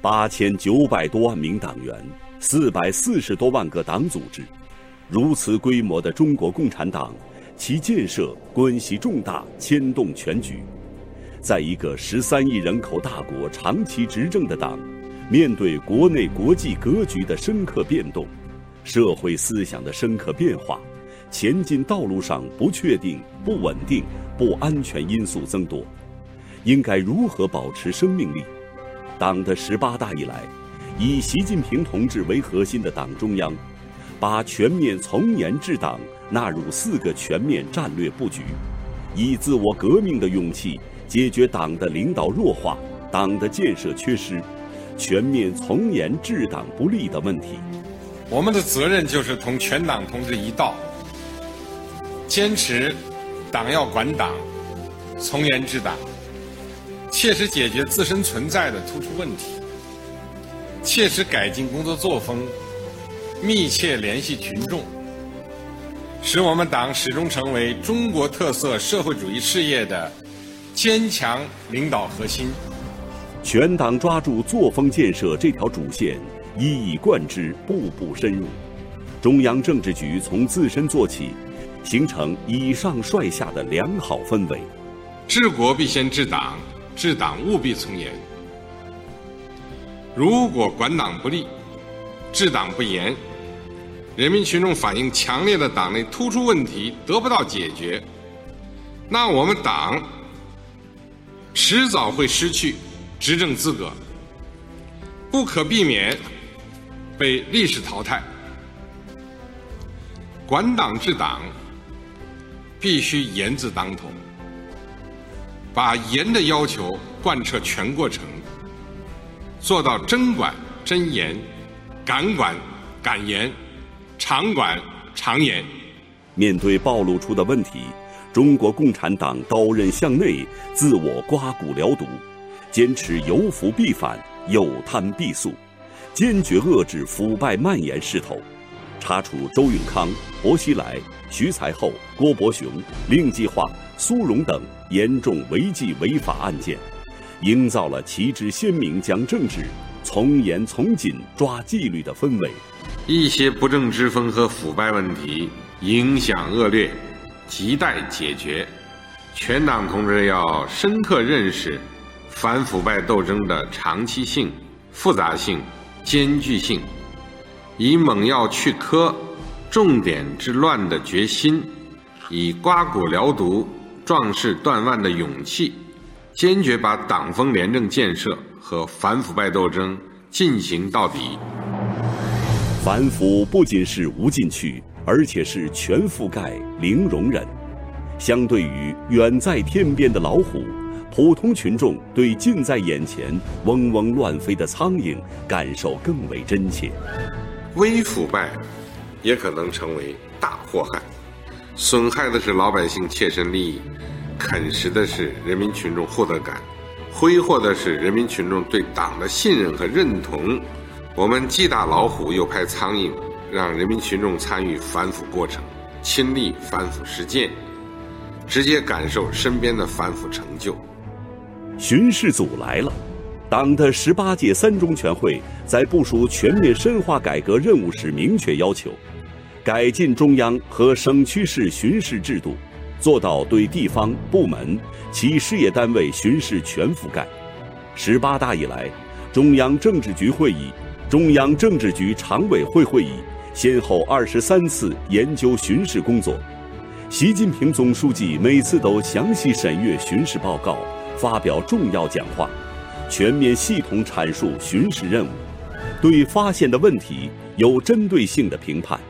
八千九百多万名党员，四百四十多万个党组织，如此规模的中国共产党，其建设关系重大，牵动全局。在一个十三亿人口大国长期执政的党，面对国内国际格局的深刻变动，社会思想的深刻变化，前进道路上不确定、不稳定、不安全因素增多，应该如何保持生命力？党的十八大以来，以习近平同志为核心的党中央，把全面从严治党纳入四个全面战略布局，以自我革命的勇气解决党的领导弱化、党的建设缺失、全面从严治党不力的问题。我们的责任就是同全党同志一道，坚持党要管党，从严治党。切实解决自身存在的突出问题，切实改进工作作风，密切联系群众，使我们党始终成为中国特色社会主义事业的坚强领导核心。全党抓住作风建设这条主线，一以贯之，步步深入。中央政治局从自身做起，形成以上率下的良好氛围。治国必先治党。治党务必从严。如果管党不力、治党不严，人民群众反映强烈的党内突出问题得不到解决，那我们党迟早会失去执政资格，不可避免被历史淘汰。管党治党必须严字当头。把严的要求贯彻全过程，做到真管真严、敢管敢严、常管常严。面对暴露出的问题，中国共产党刀刃向内，自我刮骨疗毒，坚持有腐必反、有贪必肃，坚决遏制腐败蔓延势头，查处周永康、薄熙来、徐才厚、郭伯雄、令计划。苏荣等严重违纪违法案件，营造了旗帜鲜明讲政治、从严从紧抓纪律的氛围。一些不正之风和腐败问题影响恶劣，亟待解决。全党同志要深刻认识反腐败斗争的长期性、复杂性、艰巨性，以猛药去疴、重点治乱的决心，以刮骨疗毒。壮士断腕的勇气，坚决把党风廉政建设和反腐败斗争进行到底。反腐不仅是无禁区，而且是全覆盖、零容忍。相对于远在天边的老虎，普通群众对近在眼前、嗡嗡乱飞的苍蝇感受更为真切。微腐败，也可能成为大祸害。损害的是老百姓切身利益，啃食的是人民群众获得感，挥霍的是人民群众对党的信任和认同。我们既打老虎又拍苍蝇，让人民群众参与反腐过程，亲历反腐实践，直接感受身边的反腐成就。巡视组来了，党的十八届三中全会在部署全面深化改革任务时明确要求。改进中央和省区市巡视制度，做到对地方部门、企事业单位巡视全覆盖。十八大以来，中央政治局会议、中央政治局常委会会议先后二十三次研究巡视工作。习近平总书记每次都详细审阅巡视报告，发表重要讲话，全面系统阐述巡视任务，对发现的问题有针对性的评判。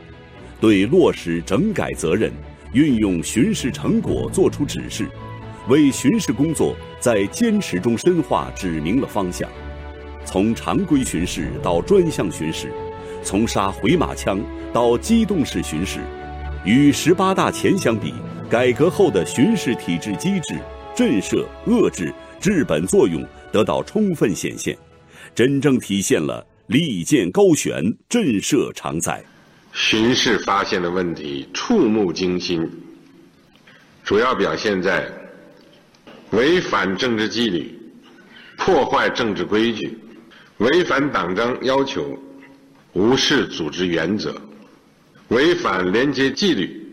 对落实整改责任、运用巡视成果作出指示，为巡视工作在坚持中深化指明了方向。从常规巡视到专项巡视，从杀回马枪到机动式巡视，与十八大前相比，改革后的巡视体制机制震慑、遏制、治本作用得到充分显现，真正体现了利剑高悬、震慑常在。巡视发现的问题触目惊心，主要表现在违反政治纪律、破坏政治规矩、违反党章要求，无视组织原则，违反廉洁纪律，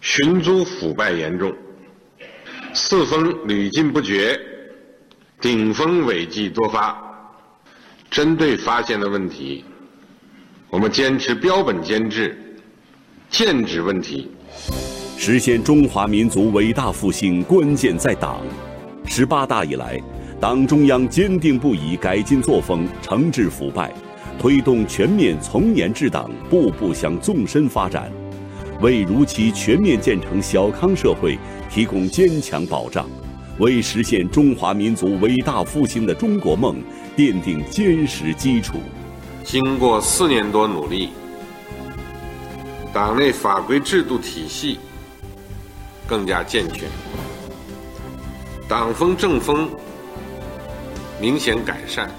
寻租腐败严重，四风屡禁不绝，顶风违纪多发。针对发现的问题，我们坚持标本兼治，剑指问题。实现中华民族伟大复兴，关键在党。十八大以来，党中央坚定不移改进作风，惩治腐败，推动全面从严治党步步向纵深发展，为如期全面建成小康社会提供坚强保障，为实现中华民族伟大复兴的中国梦奠定坚实基础。经过四年多努力，党内法规制度体系更加健全。党风政风明显改善，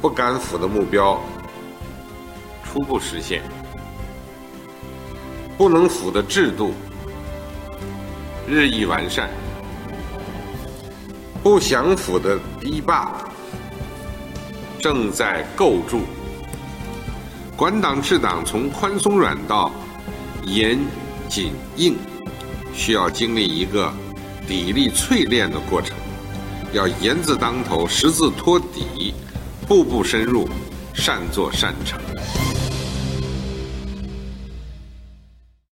不敢腐的目标初步实现，不能腐的制度日益完善，不想腐的堤坝正在构筑。管党治党从宽松软到严紧硬，需要经历一个。砥砺淬炼的过程，要严字当头，实字托底，步步深入，善作善成。